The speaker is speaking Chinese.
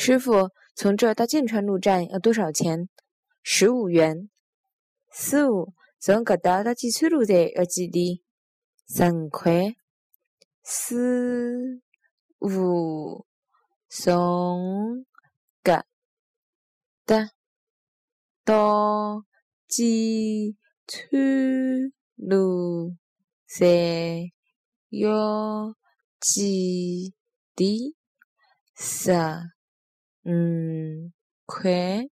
师傅，从这儿到剑川路站要多少钱？十五元。师傅，从搿搭到剑川路站要几钿？十五块。师傅，从搿搭到剑川路站要几钿？十嗯魁